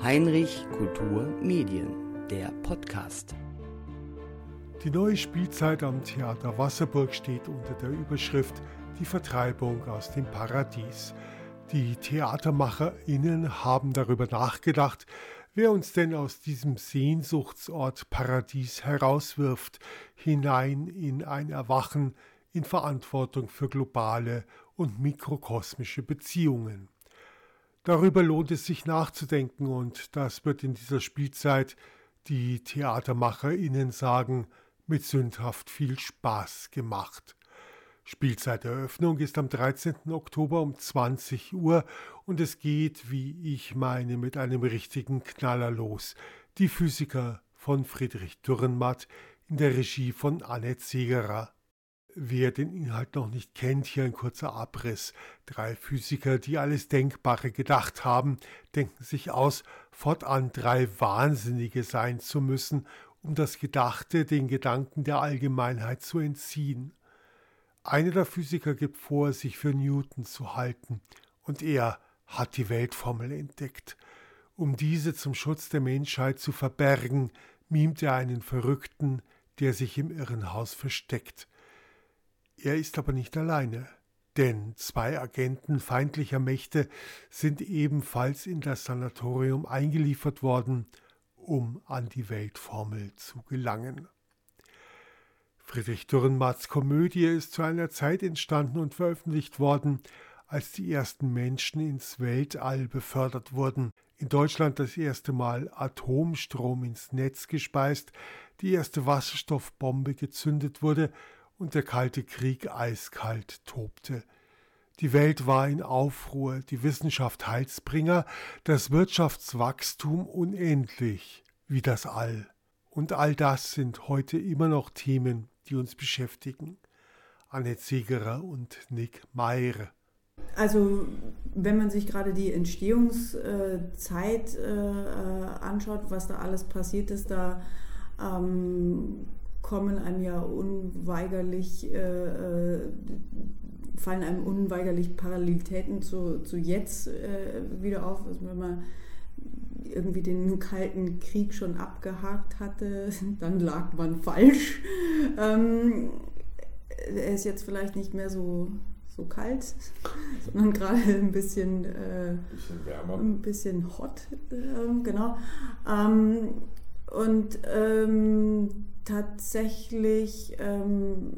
Heinrich Kultur Medien, der Podcast. Die neue Spielzeit am Theater Wasserburg steht unter der Überschrift Die Vertreibung aus dem Paradies. Die TheatermacherInnen haben darüber nachgedacht, wer uns denn aus diesem Sehnsuchtsort Paradies herauswirft, hinein in ein Erwachen in Verantwortung für globale und mikrokosmische Beziehungen. Darüber lohnt es sich nachzudenken und das wird in dieser Spielzeit, die TheatermacherInnen sagen, mit sündhaft viel Spaß gemacht. Spielzeiteröffnung ist am 13. Oktober um 20 Uhr und es geht, wie ich meine, mit einem richtigen Knaller los. Die Physiker von Friedrich Dürrenmatt in der Regie von Annette Segerer. Wer den Inhalt noch nicht kennt, hier ein kurzer Abriss. Drei Physiker, die alles Denkbare gedacht haben, denken sich aus, fortan drei Wahnsinnige sein zu müssen, um das Gedachte den Gedanken der Allgemeinheit zu entziehen. Einer der Physiker gibt vor, sich für Newton zu halten, und er hat die Weltformel entdeckt. Um diese zum Schutz der Menschheit zu verbergen, mimt er einen Verrückten, der sich im Irrenhaus versteckt. Er ist aber nicht alleine, denn zwei Agenten feindlicher Mächte sind ebenfalls in das Sanatorium eingeliefert worden, um an die Weltformel zu gelangen. Friedrich Dürrenmatts Komödie ist zu einer Zeit entstanden und veröffentlicht worden, als die ersten Menschen ins Weltall befördert wurden, in Deutschland das erste Mal Atomstrom ins Netz gespeist, die erste Wasserstoffbombe gezündet wurde und der Kalte Krieg eiskalt tobte. Die Welt war in Aufruhr, die Wissenschaft Heilsbringer, das Wirtschaftswachstum unendlich, wie das All. Und all das sind heute immer noch Themen, die uns beschäftigen. Annette Segerer und Nick Meyer. Also wenn man sich gerade die Entstehungszeit äh, anschaut, was da alles passiert ist, da ähm, kommen einem ja unweigerlich, äh, äh, fallen einem unweigerlich Parallelitäten zu, zu jetzt äh, wieder auf. Also wenn man irgendwie den Kalten Krieg schon abgehakt hatte, dann lag man falsch. Ähm, er ist jetzt vielleicht nicht mehr so, so kalt, sondern gerade ein bisschen, äh, bisschen wärmer. Ein bisschen hot, äh, genau. Ähm, und ähm, tatsächlich ähm,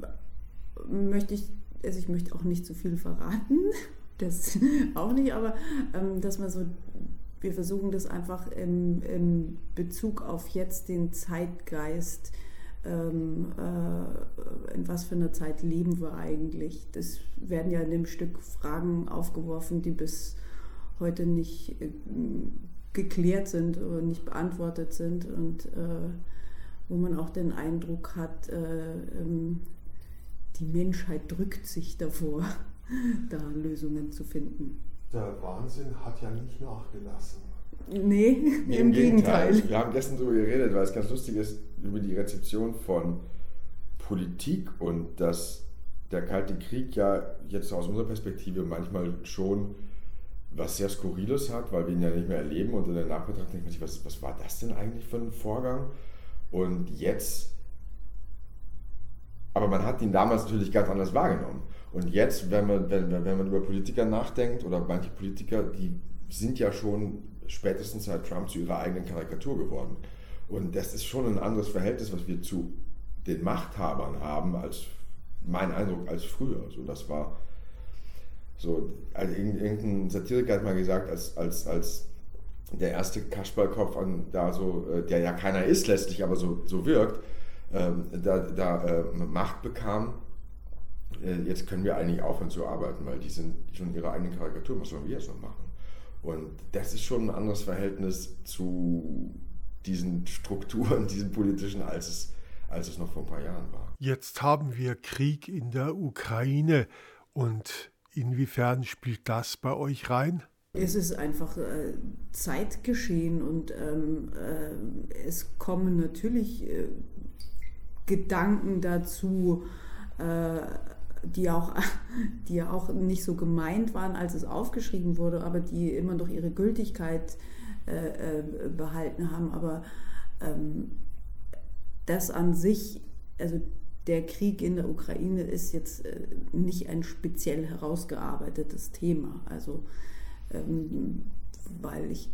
möchte ich, also ich möchte auch nicht zu viel verraten, das auch nicht, aber ähm, dass man so, wir versuchen das einfach im, im Bezug auf jetzt den Zeitgeist, ähm, äh, in was für einer Zeit leben wir eigentlich. Das werden ja in dem Stück Fragen aufgeworfen, die bis heute nicht äh, geklärt sind oder nicht beantwortet sind und äh, wo man auch den Eindruck hat, äh, ähm, die Menschheit drückt sich davor, da Lösungen zu finden. Der Wahnsinn hat ja nicht nachgelassen. Nee, nee im, im Gegenteil. Gegenteil. Wir haben gestern darüber geredet, weil es ganz lustig ist, über die Rezeption von Politik und dass der Kalte Krieg ja jetzt aus unserer Perspektive manchmal schon was sehr Skurriles hat, weil wir ihn ja nicht mehr erleben und in der Nachbetrachtung denkt man sich, was, was war das denn eigentlich für ein Vorgang? Und jetzt, aber man hat ihn damals natürlich ganz anders wahrgenommen. Und jetzt, wenn man, wenn, wenn man über Politiker nachdenkt oder manche Politiker, die sind ja schon spätestens seit Trump zu ihrer eigenen Karikatur geworden. Und das ist schon ein anderes Verhältnis, was wir zu den Machthabern haben, als mein Eindruck als früher. So, das war so, also irgendein Satiriker hat mal gesagt, als, als, als der erste Kasperlkopf an da so, äh, der ja keiner ist letztlich, aber so, so wirkt, ähm, da, da äh, Macht bekam, jetzt können wir eigentlich aufhören zu arbeiten, weil die sind schon ihre eigenen Karikaturen, was sollen wir jetzt noch machen? Und das ist schon ein anderes Verhältnis zu diesen Strukturen, diesen politischen, als es, als es noch vor ein paar Jahren war. Jetzt haben wir Krieg in der Ukraine und inwiefern spielt das bei euch rein? Es ist einfach äh, Zeitgeschehen und ähm, äh, es kommen natürlich äh, Gedanken dazu, äh, die auch, die auch nicht so gemeint waren, als es aufgeschrieben wurde, aber die immer noch ihre Gültigkeit äh, äh, behalten haben. Aber ähm, das an sich, also der Krieg in der Ukraine ist jetzt äh, nicht ein speziell herausgearbeitetes Thema. Also, ähm, weil ich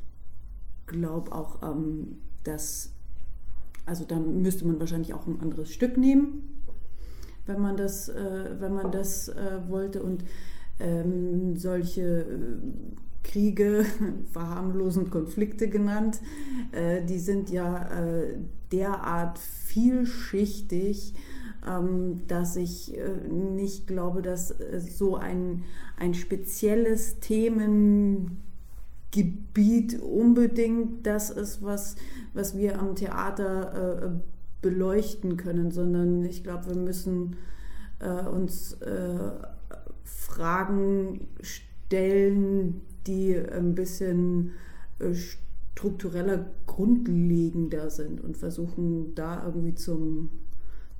glaube auch, ähm, dass, also dann müsste man wahrscheinlich auch ein anderes Stück nehmen, wenn man das, äh, wenn man das äh, wollte. Und ähm, solche Kriege, verharmlosend Konflikte genannt, die sind ja derart vielschichtig, ähm, dass ich äh, nicht glaube, dass äh, so ein, ein spezielles Themengebiet unbedingt das ist, was, was wir am Theater äh, beleuchten können, sondern ich glaube, wir müssen uns Fragen stellen, die ein bisschen struktureller, grundlegender sind und versuchen da irgendwie zum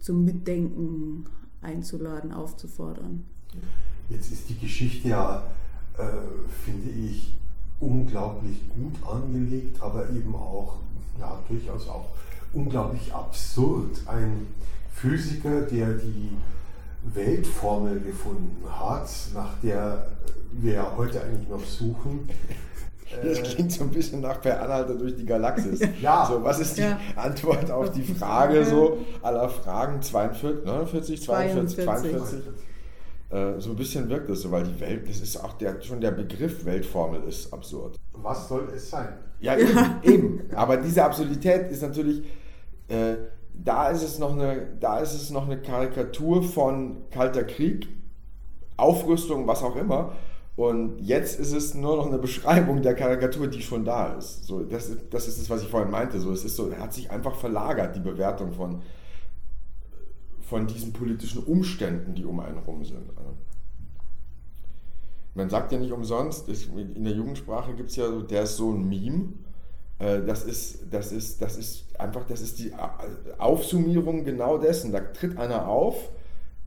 zum Mitdenken einzuladen, aufzufordern. Jetzt ist die Geschichte ja, äh, finde ich, unglaublich gut angelegt, aber eben auch, ja, durchaus auch unglaublich absurd. Ein Physiker, der die Weltformel gefunden hat, nach der wir ja heute eigentlich noch suchen, das äh, klingt so ein bisschen nach Per Anhalter durch die Galaxis. ja. So, was ist die ja. Antwort auf die Frage so aller Fragen 42, 49, 42, 42? 42? Äh, so ein bisschen wirkt es so, weil die Welt, das ist auch der, schon der Begriff Weltformel ist absurd. Was soll es sein? Ja, eben. eben. Aber diese Absurdität ist natürlich, äh, da, ist es noch eine, da ist es noch eine Karikatur von Kalter Krieg, Aufrüstung, was auch immer. Und jetzt ist es nur noch eine Beschreibung der Karikatur, die schon da ist. So, das, das ist es, was ich vorhin meinte. So, es ist so, hat sich einfach verlagert, die Bewertung von, von diesen politischen Umständen, die um einen rum sind. Man sagt ja nicht umsonst, in der Jugendsprache gibt es ja so, der ist so ein Meme. Äh, das ist, das, ist, das ist einfach, das ist die Aufsummierung genau dessen. Da tritt einer auf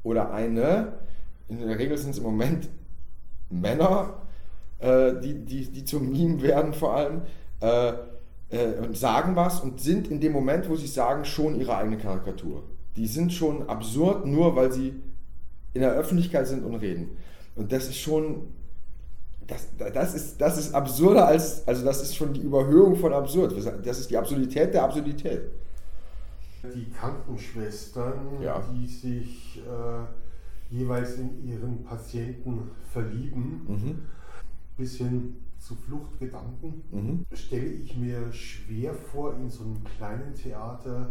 oder eine, in der Regel sind es im Moment Männer, äh, die, die, die zum Meme werden vor allem, äh, äh, und sagen was und sind in dem Moment, wo sie sagen, schon ihre eigene Karikatur. Die sind schon absurd, nur weil sie in der Öffentlichkeit sind und reden. Und das ist schon, das, das, ist, das ist absurder als, also das ist schon die Überhöhung von absurd. Das ist die Absurdität der Absurdität. Die Krankenschwestern, ja. die sich äh, jeweils in ihren Patienten verlieben, mhm. bis hin zu Fluchtgedanken, mhm. stelle ich mir schwer vor, in so einem kleinen Theater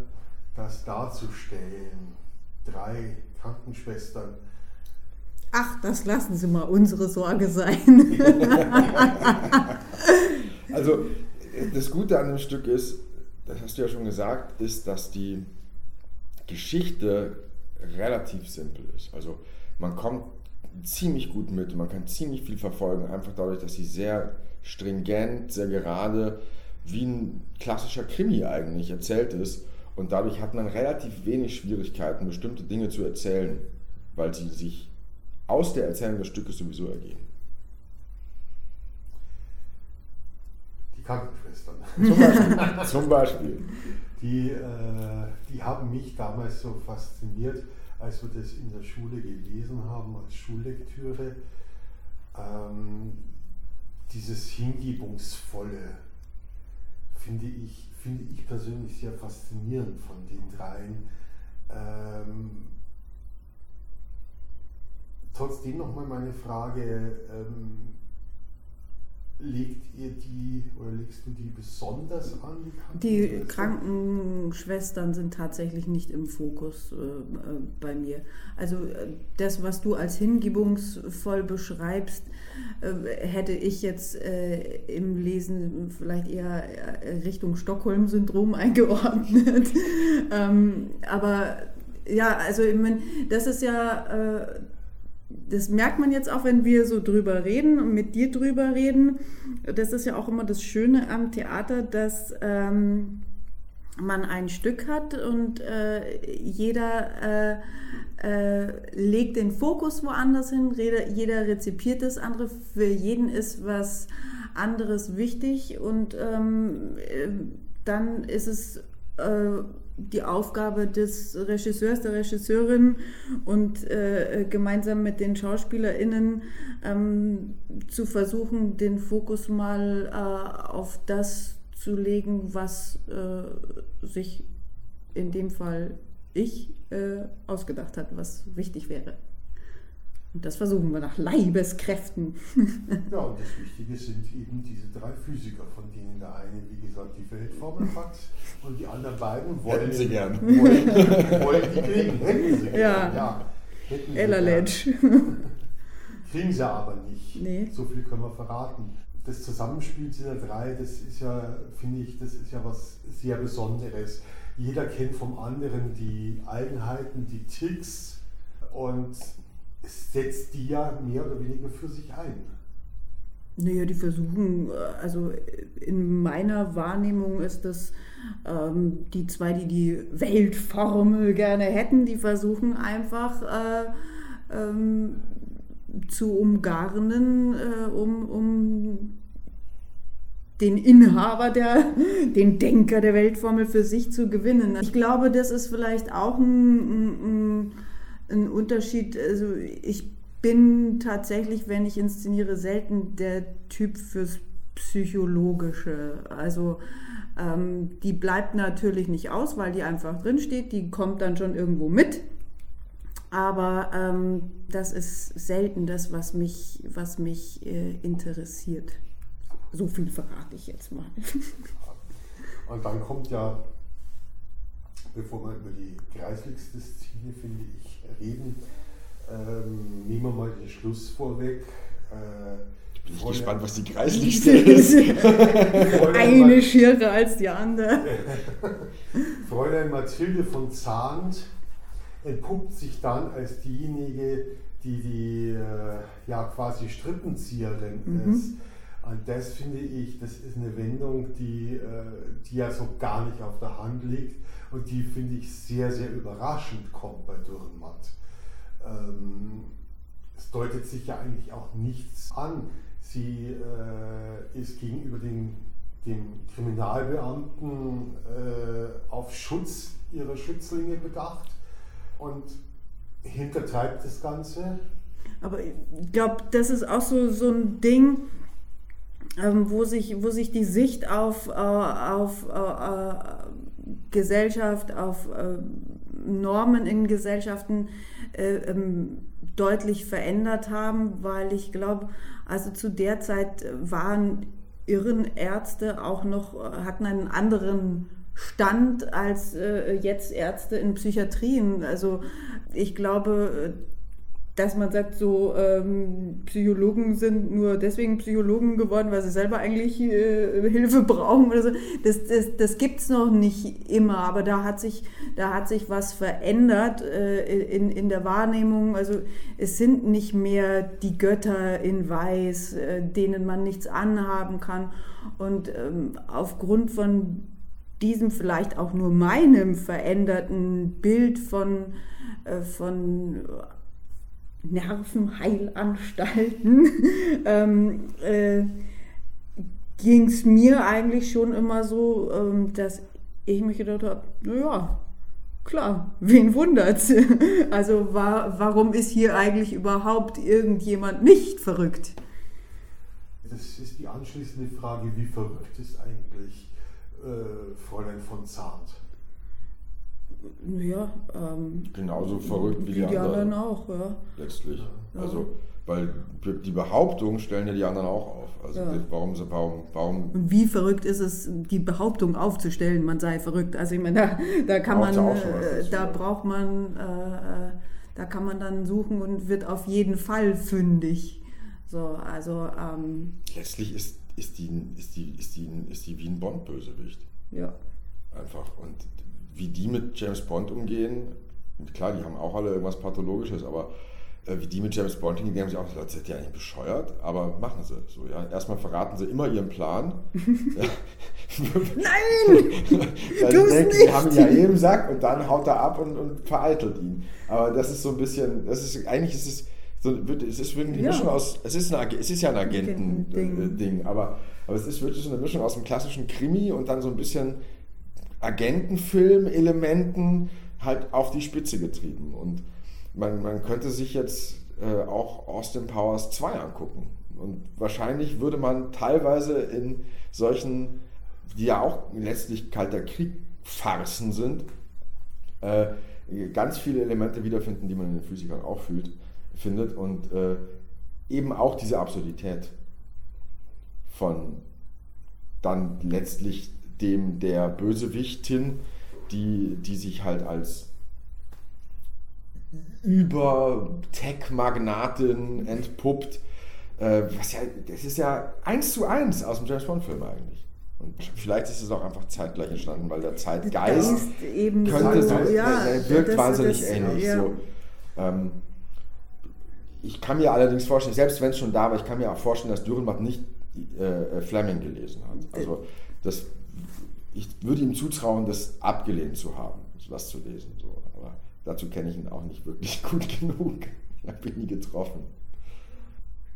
das darzustellen. Drei Krankenschwestern. Ach, das lassen Sie mal unsere Sorge sein. also das Gute an dem Stück ist, das hast du ja schon gesagt, ist, dass die Geschichte relativ simpel ist. Also man kommt ziemlich gut mit, man kann ziemlich viel verfolgen, einfach dadurch, dass sie sehr stringent, sehr gerade, wie ein klassischer Krimi eigentlich erzählt ist. Und dadurch hat man relativ wenig Schwierigkeiten, bestimmte Dinge zu erzählen, weil sie sich aus der Erzählung des Stückes sowieso ergeben. Die Krankenschwestern. Zum Beispiel. Zum Beispiel. Die, äh, die haben mich damals so fasziniert als wir das in der Schule gelesen haben, als Schullektüre, ähm, dieses Hingebungsvolle finde ich, finde ich persönlich sehr faszinierend von den dreien. Ähm, trotzdem nochmal meine Frage, ähm, legt ihr die oder legst du die besonders an? Die, die Krankenschwestern sind tatsächlich nicht im Fokus äh, äh, bei mir. Also äh, das, was du als hingebungsvoll beschreibst, äh, hätte ich jetzt äh, im Lesen vielleicht eher äh, Richtung Stockholm-Syndrom eingeordnet. ähm, aber ja, also ich meine, das ist ja das merkt man jetzt auch, wenn wir so drüber reden und mit dir drüber reden. Das ist ja auch immer das Schöne am Theater, dass, ähm, man ein Stück hat und äh, jeder äh, äh, legt den Fokus woanders hin, jeder, jeder rezipiert das andere, für jeden ist was anderes wichtig und ähm, äh, dann ist es äh, die Aufgabe des Regisseurs, der Regisseurin und äh, gemeinsam mit den SchauspielerInnen ähm, zu versuchen, den Fokus mal äh, auf das zu legen, was äh, sich in dem Fall ich äh, ausgedacht hat, was wichtig wäre. Und das versuchen wir nach Leibeskräften. ja, und das Wichtige sind eben diese drei Physiker, von denen der eine, wie gesagt, die Weltformel hat und die anderen beiden wollen Hätten sie gern. Wollen, wollen die kriegen. Hätten sie Ja. gern. Ja. Hätten sie Ella. Ledge. Kriegen sie aber nicht. Nee. So viel können wir verraten. Das Zusammenspiel dieser drei, das ist ja, finde ich, das ist ja was sehr Besonderes. Jeder kennt vom anderen die Eigenheiten, die Ticks und setzt die ja mehr oder weniger für sich ein. Naja, die versuchen, äh, also in meiner Wahrnehmung ist das ähm, die zwei, die die Weltformel gerne hätten, die versuchen einfach äh, ähm, zu umgarnen, äh, um, um den Inhaber der, den Denker der Weltformel für sich zu gewinnen. Ich glaube, das ist vielleicht auch ein, ein, ein Unterschied. Also ich bin tatsächlich, wenn ich inszeniere, selten der Typ fürs Psychologische. Also ähm, die bleibt natürlich nicht aus, weil die einfach drinsteht. Die kommt dann schon irgendwo mit. Aber ähm, das ist selten das, was mich, was mich äh, interessiert. So viel verrate ich jetzt mal. Und dann kommt ja, bevor wir über die kreisligste Szene, finde ich, reden, ähm, nehmen wir mal den Schluss vorweg. Äh, Bin ich Fräulein- gespannt, was die kreislichste ist. Eine schierer als die andere. Fräulein Mathilde von Zahnt entpuppt sich dann als diejenige, die die äh, ja quasi Strippenzieherin Mhm. ist. Das finde ich, das ist eine Wendung, die, äh, die ja so gar nicht auf der Hand liegt und die finde ich sehr, sehr überraschend kommt bei Dürrenmatt. Ähm, es deutet sich ja eigentlich auch nichts an. Sie äh, ist gegenüber den, dem Kriminalbeamten äh, auf Schutz ihrer Schützlinge bedacht und hintertreibt das Ganze. Aber ich glaube, das ist auch so, so ein Ding, wo, sich, wo sich die Sicht auf, äh, auf äh, äh, Gesellschaft, auf Normen in Gesellschaften äh, ähm, deutlich verändert haben, weil ich glaube, also zu der Zeit waren Irrenärzte auch noch, hatten einen anderen Stand als jetzt Ärzte in Psychiatrien. Also ich glaube, dass man sagt, so ähm, Psychologen sind nur deswegen Psychologen geworden, weil sie selber eigentlich äh, Hilfe brauchen oder so. Das, das, das gibt es noch nicht immer, aber da hat sich, da hat sich was verändert äh, in, in der Wahrnehmung. Also es sind nicht mehr die Götter in Weiß, äh, denen man nichts anhaben kann. Und ähm, aufgrund von diesem vielleicht auch nur meinem veränderten Bild von, äh, von Nervenheilanstalten ähm, äh, ging es mir eigentlich schon immer so, ähm, dass ich mich gedacht habe, naja, klar, wen wundert's? Also wa warum ist hier eigentlich überhaupt irgendjemand nicht verrückt? Das ist die anschließende Frage, wie verrückt ist eigentlich äh, Fräulein von Zahnt? Ja, ähm, Genauso verrückt wie die, die anderen. anderen auch, ja. Letztlich. Ja. Also, weil die Behauptung stellen ja die anderen auch auf. Also, Ja. warum, warum, warum Und wie verrückt ist es, die Behauptung aufzustellen, man sei verrückt? Also ich meine, da, da kann man, schon was äh, da ja. braucht man, äh, äh, da kann man dann suchen und wird auf jeden Fall fündig. So, also ähm, letztlich ist, ist, die, ist, die, ist, die, ist die wie ein Bond-Bösewicht. ja. Einfach. Und wie die mit James Bond umgehen, klar, die haben auch alle irgendwas Pathologisches, aber äh, wie die mit James Bond hingehen, die haben sich auch gesagt, seid ihr eigentlich bescheuert? Aber machen sie. So, ja. Erstmal verraten sie immer ihren Plan. Nein! Sie denken, sie haben ihn ja im Sack und dann haut er ab und, und vereitelt ihn. Aber das ist so ein bisschen, das ist, eigentlich ist es so, es ist wirklich eine Ja. Mischung aus, es ist, eine, es ist ja ein Agentending. Agenten-Ding, aber, aber es ist wirklich so eine Mischung aus einem klassischen Krimi und dann so ein bisschen Agentenfilm-Elementen halt auf die Spitze getrieben. Und man, man könnte sich jetzt äh, auch Austin Powers 2 angucken. Und wahrscheinlich würde man teilweise in solchen, die ja auch letztlich kalter Krieg-Farsen sind, äh, ganz viele Elemente wiederfinden, die man in den Physikern auch fühlt, findet. Und äh, eben auch diese Absurdität von dann letztlich dem der Bösewichtin, die, die sich halt als über Tech-Magnatin entpuppt. Äh, was ja, das ist ja eins zu eins aus dem James Bond-Film eigentlich. Und vielleicht ist es auch einfach zeitgleich entstanden, weil der Zeitgeist könnte so, ja, der wirkt das- wahnsinnig das- ähnlich. ja. So. Ähm, ich kann mir allerdings vorstellen, selbst wenn es schon da war, ich kann mir auch vorstellen, dass Dürrenmatt nicht äh, Fleming gelesen hat. Also das, ich würde ihm zutrauen, das abgelehnt zu haben, was zu lesen. So. Aber dazu kenne ich ihn auch nicht wirklich gut genug. Ich habe ihn nie getroffen.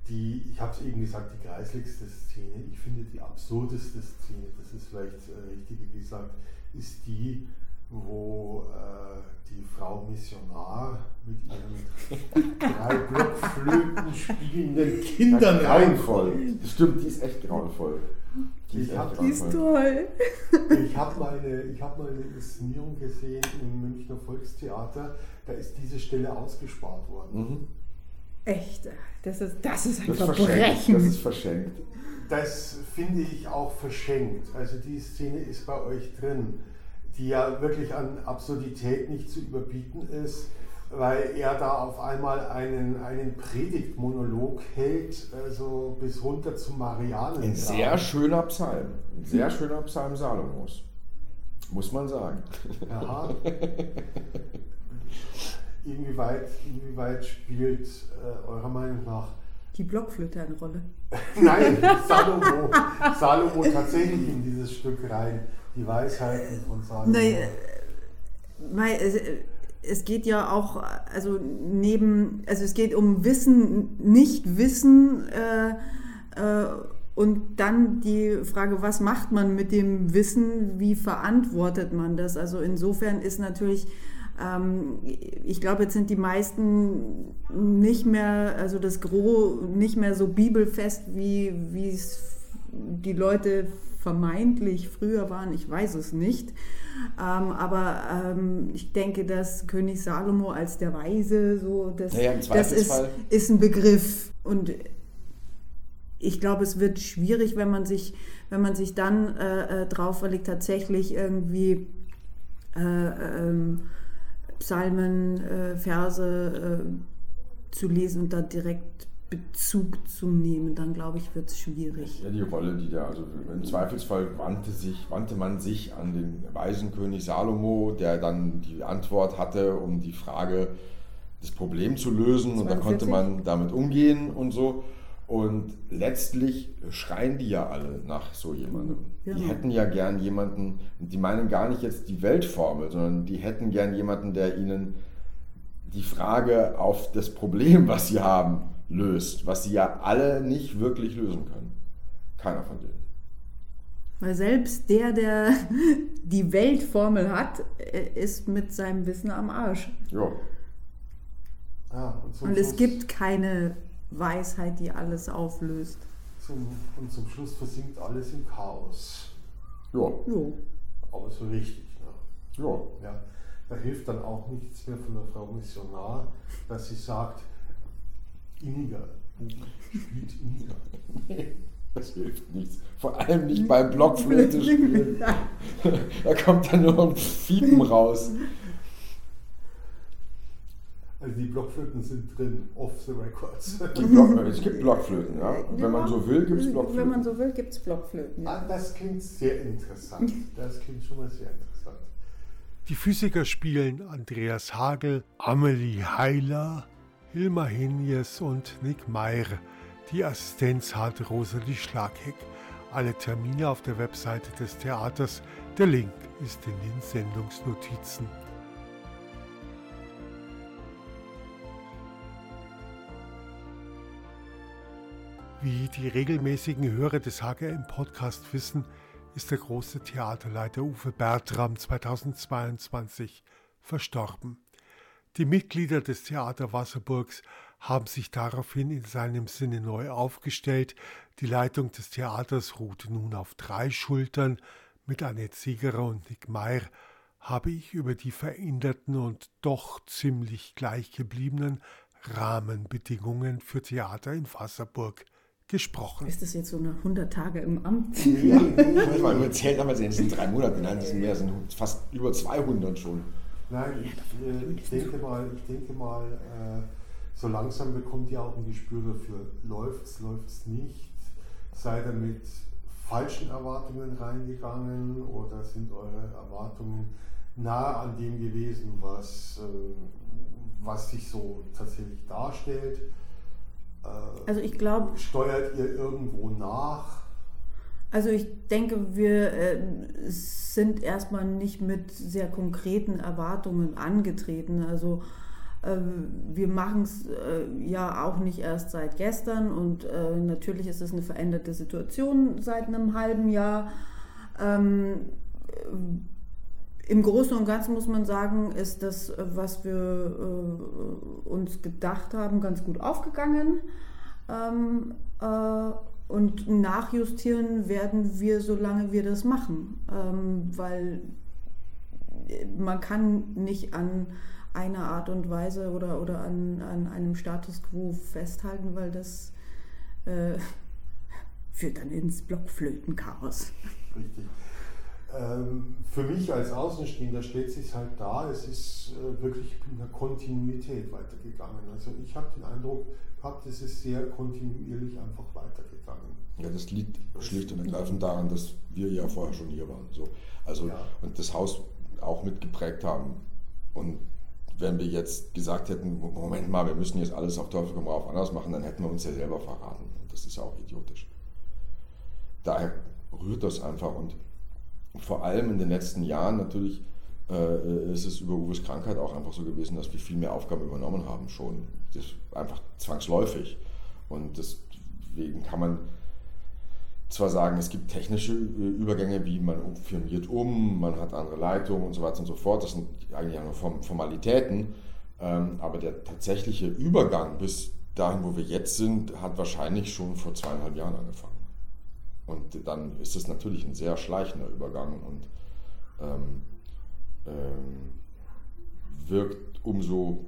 Die, ich habe es eben gesagt, die kreisligste Szene, ich finde die absurdeste Szene, das ist vielleicht äh, richtiger gesagt, ist die, wo äh, die Frau Missionar mit ihren drei Blockflöten spielenden Kindern rein. grauenvoll. Das stimmt, die ist echt grauenvoll. Die ist Ich hab- echt Die ist grauenvoll. toll. Ich habe mal, eine- ich hab mal eine Inszenierung gesehen im Münchner Volkstheater, da ist diese Stelle ausgespart worden. Mhm. Echt, das ist, das ist ein Das. Verbrechen. Das ist verschenkt. Das finde ich auch verschenkt. Also die Szene ist bei euch drin, die ja wirklich an Absurdität nicht zu überbieten ist, weil er da auf einmal einen, einen Predigtmonolog hält, also bis runter zum Marianen. Ein sehr schöner Psalm. Ein sehr schöner Psalm Salomos. Muss man sagen. Aha. Inwieweit, inwieweit spielt äh, eurer Meinung nach Die Blockflöte eine Rolle. Nein, Salomo, Salomo tatsächlich in dieses Stück rein. Die Weisheiten von Salomo. Nee, Weil es, geht ja auch, also neben, also es geht um Wissen, Nicht-Wissen äh, äh, und dann die Frage, was macht man mit dem Wissen, wie verantwortet man das? Also insofern ist natürlich, ähm, ich glaube, jetzt sind die meisten nicht mehr, also das Gros nicht mehr so bibelfest, wie es die Leute vermeintlich früher waren, ich weiß es nicht. Ähm, aber ähm, ich denke, dass König Salomo als der Weise, so, das, Ja, das ist, ist ein Begriff. Und ich glaube, es wird schwierig, wenn man sich, wenn man sich dann äh, äh, drauf verlegt, tatsächlich irgendwie äh, ähm, Psalmen, äh, Verse äh, zu lesen und da direkt Bezug zu nehmen. Dann glaube ich, wird es schwierig. Ja, die Rolle, die da, also im Zweifelsfall wandte, sich, wandte man sich an den weisen König Salomo, der dann die Antwort hatte, um die Frage, das Problem zu lösen und da 42. konnte man damit umgehen und so. Und letztlich schreien die ja alle nach so jemandem. Ja. Die hätten ja gern jemanden, und die meinen gar nicht jetzt die Weltformel, sondern die hätten gern jemanden, der ihnen die Frage auf das Problem, was sie haben, löst, was sie ja alle nicht wirklich lösen können. Keiner von denen. Weil selbst der, der die Weltformel hat, äh, ist mit seinem Wissen am Arsch. Ja. Ja, und, zum Und es Schluss- gibt keine Weisheit, die alles auflöst. Zum, und zum Schluss versinkt alles im Chaos. Ja. Jo. Aber so richtig. Ne? Ja. Ja, da hilft dann auch nichts mehr von der Frau Missionar, dass sie sagt, inniger, Buben spielt inniger. Das hilft nichts. Vor allem nicht beim Blockflöte spielen. da kommt dann nur ein Fiepen raus. Also die Blockflöten sind drin, off the records. Block, es gibt Blockflöten, ja. Und wenn man so will, gibt es Wenn man Blockflöten. so will, gibt es Blockflöten. Ah, Ja. das klingt sehr interessant. Das klingt schon mal sehr interessant. Die Physiker spielen Andreas Hagel, Amelie Heiler, Hilma Hinjes und Nick Meyer. Die Assistenz hatte Rosalie Schlagheck. Alle Termine auf der Webseite des Theaters. Der Link ist in den Sendungsnotizen. Wie die regelmäßigen Hörer des HGM-Podcast wissen, ist der große Theaterleiter Uwe Bertram 2022 verstorben. Die Mitglieder des Theater Wasserburgs haben sich daraufhin in seinem Sinne neu aufgestellt. Die Leitung des Theaters ruhte nun auf drei Schultern. Mit Annette Siegerer und Nick Meyer habe ich über die veränderten und doch ziemlich gleich gebliebenen Rahmenbedingungen für Theater in Wasserburg gesprochen. Ist das jetzt so eine 100 Tage im Amt? Ja, manchmal erzählt haben wir in diesen drei Monaten, nein, das sind mehr, das sind fast über 200 schon. Nein, ich, äh, ich denke mal, ich denke mal äh, so langsam bekommt ihr auch ein Gespür dafür, läuft es, läuft es nicht. Seid ihr mit falschen Erwartungen reingegangen oder sind eure Erwartungen nah an dem gewesen, was, äh, was sich so tatsächlich darstellt? Äh, also ich glaube. Steuert ihr irgendwo nach? Also ich denke, wir äh, sind erstmal nicht mit sehr konkreten Erwartungen angetreten. Also äh, wir machen es äh, ja auch nicht erst seit gestern und äh, natürlich ist es eine veränderte Situation seit einem halben Jahr. Ähm, Im Großen und Ganzen muss man sagen, ist das, was wir äh, uns gedacht haben, ganz gut aufgegangen. Ähm, äh, und nachjustieren werden wir, solange wir das machen. Ähm, weil man kann nicht an einer Art und Weise oder, oder an, an einem Status quo festhalten, weil das äh, führt dann ins Blockflötenchaos. Richtig. Ähm, für mich als Außenstehender stellt sich halt dar, es ist äh, wirklich in der Kontinuität weitergegangen. Also ich habe den Eindruck gehabt, es ist sehr kontinuierlich einfach weitergegangen. Ja, das liegt schlicht und ergreifend daran, dass wir ja vorher schon hier waren. So. Also, ja. Und das Haus auch mitgeprägt haben. Und wenn wir jetzt gesagt hätten, Moment mal, wir müssen jetzt alles auf Teufel komm rauf anders machen, dann hätten wir uns ja selber verraten. Und das ist ja auch idiotisch. Daher rührt das einfach und vor allem in den letzten Jahren natürlich äh, ist es über Uwes Krankheit auch einfach so gewesen, dass wir viel mehr Aufgaben übernommen haben schon. Das einfach zwangsläufig. Und deswegen kann man zwar sagen, es gibt technische äh, Übergänge, wie man firmiert um, man hat andere Leitungen und so weiter und so fort. Das sind eigentlich nur Formalitäten. Ähm, aber der tatsächliche Übergang bis dahin, wo wir jetzt sind, hat wahrscheinlich schon vor zweieinhalb Jahren angefangen. Und dann ist es natürlich ein sehr schleichender Übergang und ähm, ähm, wirkt umso,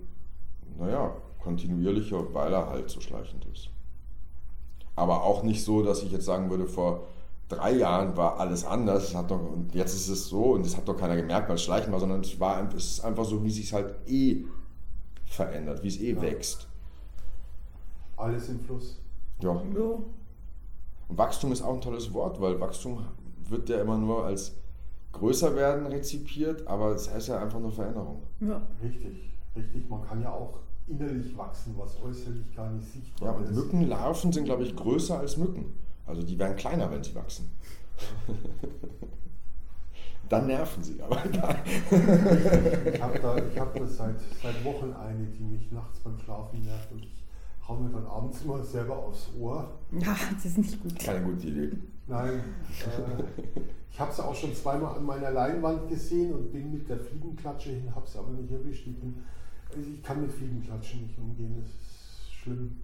naja, kontinuierlicher, weil er halt so schleichend ist. Aber auch nicht so, dass ich jetzt sagen würde, vor drei Jahren war alles anders hat doch, und jetzt ist es so und das hat doch keiner gemerkt, weil es schleichend war, sondern es, war, es ist einfach so, wie sich es halt eh verändert, wie es eh ja. wächst. Alles im Fluss. Ja. ja. Und Wachstum ist auch ein tolles Wort, weil Wachstum wird ja immer nur als größer werden rezipiert, aber das heißt ja einfach nur Veränderung. Ja. Richtig, richtig. Man kann ja auch innerlich wachsen, was äußerlich gar nicht sichtbar ja, und ist. Mückenlarven sind, glaube ich, größer als Mücken. Also die werden kleiner, wenn sie wachsen. Ja. Dann nerven sie aber. ich habe da, hab da seit, seit Wochen eine, die mich nachts beim Schlafen nervt und ich hau mir dann abends immer selber aufs Ohr. Ja, das ist nicht gut. Keine gute Idee. Nein, äh, ich habe sie auch schon zweimal an meiner Leinwand gesehen und bin mit der Fliegenklatsche hin, habe sie aber nicht erwischt. Ich, bin, also ich kann mit Fliegenklatschen nicht umgehen, das ist schlimm.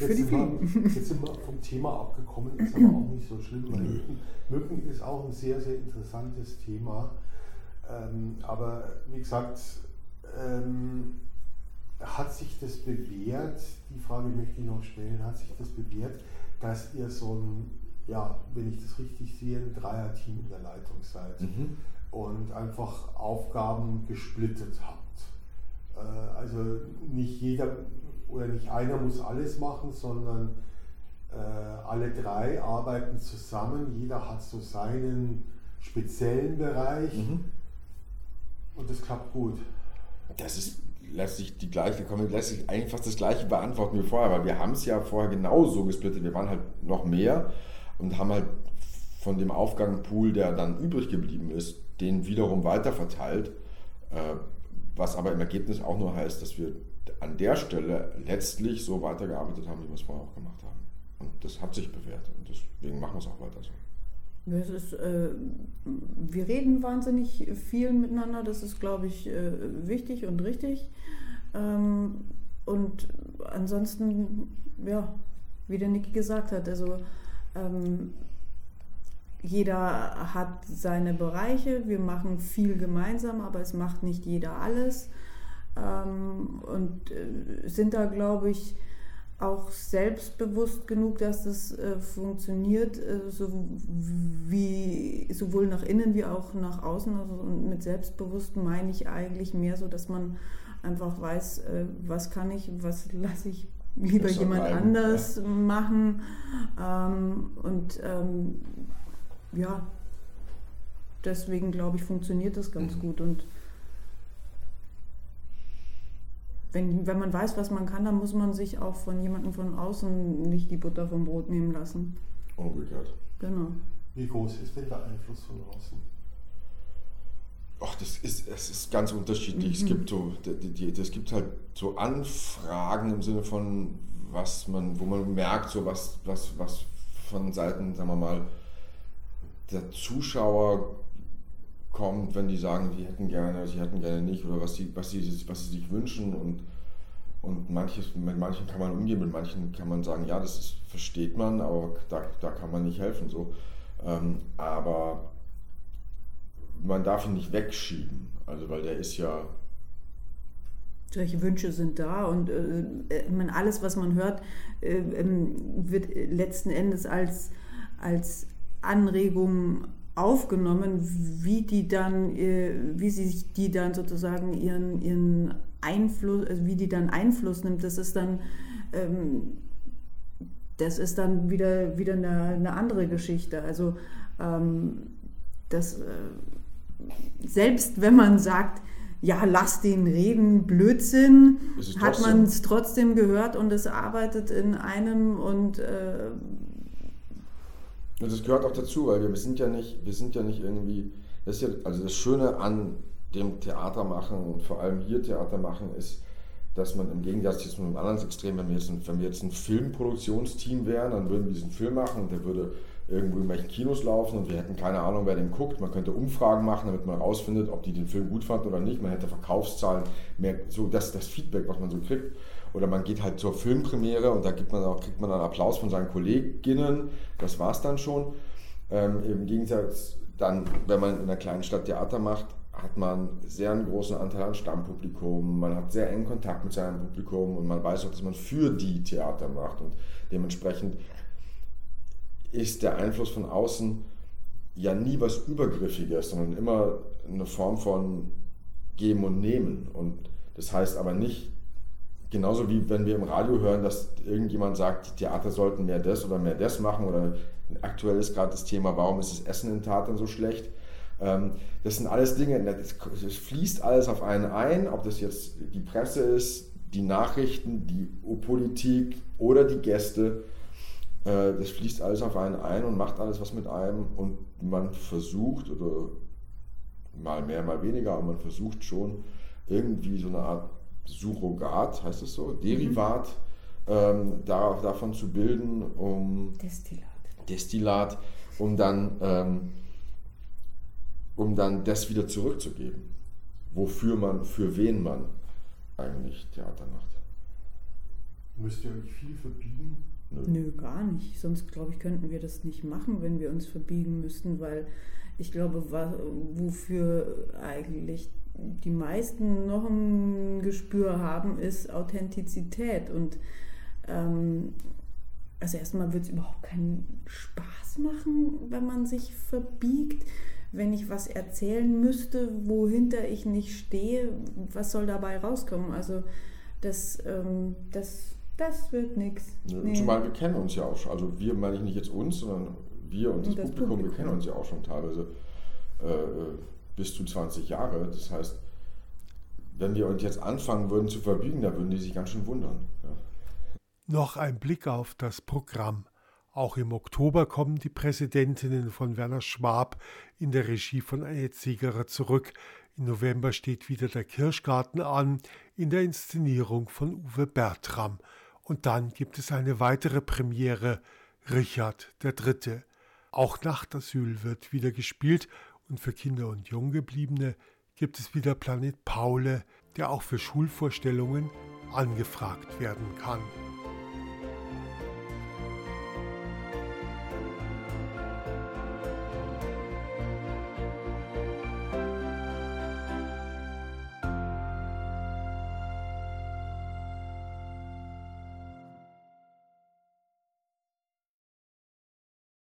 Jetzt sind, wir, jetzt sind wir vom Thema abgekommen, ist aber auch nicht so schlimm, weil Mücken, Mücken ist auch ein sehr, sehr interessantes Thema. Ähm, aber wie gesagt, ähm, hat sich das bewährt, die Frage möchte ich noch stellen, hat sich das bewährt, dass ihr so ein, ja, wenn ich das richtig sehe, ein Dreier-Team in der Leitung seid mhm. und einfach Aufgaben gesplittet habt. Äh, also nicht jeder oder nicht einer muss alles machen, sondern äh, alle drei arbeiten zusammen, jeder hat so seinen speziellen Bereich mhm. und das klappt gut. Das ist lässt sich die gleiche, lässt sich eigentlich fast das gleiche beantworten wie vorher, weil wir haben es ja vorher genauso gesplittet. Wir waren halt noch mehr und haben halt von dem Aufgangpool, der dann übrig geblieben ist, den wiederum weiterverteilt. Äh, was aber im Ergebnis auch nur heißt, dass wir an der Stelle letztlich so weitergearbeitet haben, wie wir es vorher auch gemacht haben. Und das hat sich bewährt und deswegen machen wir es auch weiter so. Das ist, äh, wir reden wahnsinnig viel miteinander, das ist, glaube ich, äh, wichtig und richtig. Ähm, und ansonsten, ja, wie der Niki gesagt hat, also ähm, jeder hat seine Bereiche, wir machen viel gemeinsam, aber es macht nicht jeder alles. Ähm, und äh, sind da, glaube ich, auch selbstbewusst genug, dass das äh, funktioniert, äh, so wie, sowohl nach innen wie auch nach außen. Also und mit selbstbewusst meine ich eigentlich mehr so, dass man einfach weiß, äh, was kann ich, was lasse ich lieber jemand bleiben, anders ja. machen. Ähm, und ähm, ja, deswegen glaube ich, funktioniert das ganz mhm. gut. Und wenn, wenn man weiß, was man kann, dann muss man sich auch von jemandem von außen nicht die Butter vom Brot nehmen lassen. Umgekehrt. Genau. Wie groß ist denn der Einfluss von außen? Ach, das ist, es ist ganz unterschiedlich. Mhm. Es gibt so, es gibt halt so Anfragen im Sinne von, was man, wo man merkt, so was, was, was von Seiten, sagen wir mal, der Zuschauer kommt, wenn die sagen, sie hätten gerne, sie hätten gerne nicht oder was sie, was sie, was sie sich wünschen und, und manches, mit manchen kann man umgehen, mit manchen kann man sagen, ja, das ist, versteht man, aber da, da kann man nicht helfen. So. Ähm, aber man darf ihn nicht wegschieben, also weil der ist ja solche Wünsche sind da und äh, äh man, alles, was man hört, äh, ähm, wird letzten Endes als, als Anregung aufgenommen, wie die dann, äh, wie sie die dann sozusagen ihren, ihren Einfluss, also wie die dann Einfluss nimmt, das ist dann, ähm, das ist dann wieder, wieder eine, eine andere Geschichte. Also ähm, das, äh, selbst wenn man sagt, ja, lass den reden, Blödsinn, hat man es trotzdem gehört und es arbeitet in einem und äh, und das gehört auch dazu, weil wir sind ja nicht, wir sind ja nicht irgendwie, das ist ja, also das Schöne an dem Theater machen und vor allem hier Theater machen ist, dass man im Gegensatz zu einem anderen Extrem, wenn wir, jetzt ein, wenn wir jetzt ein Filmproduktionsteam wären, dann würden wir diesen Film machen und der würde irgendwo in welchen Kinos laufen und wir hätten keine Ahnung, wer den guckt. Man könnte Umfragen machen, damit man herausfindet, ob die den Film gut fanden oder nicht. Man hätte Verkaufszahlen, mehr, so das, das Feedback, was man so kriegt. Oder man geht halt zur Filmpremiere und da gibt man auch, kriegt man dann Applaus von seinen Kolleginnen. Das war es dann schon. Ähm, Im Gegensatz dann, wenn man in einer kleinen Stadt Theater macht, hat man sehr einen großen Anteil an Stammpublikum, man hat sehr engen Kontakt mit seinem Publikum und man weiß auch, dass man für die Theater macht und dementsprechend ist der Einfluss von außen ja nie was Übergriffiges, sondern immer eine Form von Geben und Nehmen. Und das heißt aber nicht, Genauso wie wenn wir im Radio hören, dass irgendjemand sagt, die Theater sollten mehr das oder mehr das machen oder aktuell ist gerade das Thema, warum ist das Essen in Theatern so schlecht. Ähm, das sind alles Dinge, es fließt alles auf einen ein, ob das jetzt die Presse ist, die Nachrichten, die Politik oder die Gäste. Äh, das fließt alles auf einen ein und macht alles was mit einem und man versucht, oder mal mehr, mal weniger, aber man versucht schon irgendwie so eine Art Surrogat, heißt es so, Derivat mhm. ähm, da, davon zu bilden, um Destillat, Destillat um dann, ähm, um dann das wieder zurückzugeben, wofür man, für wen man eigentlich Theater macht. Müsst ihr euch viel verbiegen? Nö. Gar nicht. Sonst, glaube ich, könnten wir das nicht machen, wenn wir uns verbiegen müssten, weil ich glaube, wofür eigentlich die meisten noch ein Gespür haben, ist Authentizität. Und ähm, also erstmal wird es überhaupt keinen Spaß machen, wenn man sich verbiegt. Wenn ich was erzählen müsste, wohinter ich nicht stehe, was soll dabei rauskommen? Also das, ähm, das, das wird nichts. Nee. Zumal wir kennen uns ja auch schon. Also wir meine ich nicht jetzt uns, sondern wir und das, und das Publikum, Publikum, wir kennen uns ja auch schon teilweise. Äh, äh bis zu 20 Jahre. Das heißt, wenn wir uns jetzt anfangen würden zu verbiegen, da würden die sich ganz schön wundern. Ja. Noch ein Blick auf das Programm. Auch im Oktober kommen die Präsidentinnen von Werner Schwab in der Regie von Annette Ziegerer zurück. Im November steht wieder der Kirschgarten an in der Inszenierung von Uwe Bertram. Und dann gibt es eine weitere Premiere, Richard III. Auch Nachtasyl wird wieder gespielt und für Kinder und Junggebliebene gibt es wieder Planet Paule, der auch für Schulvorstellungen angefragt werden kann.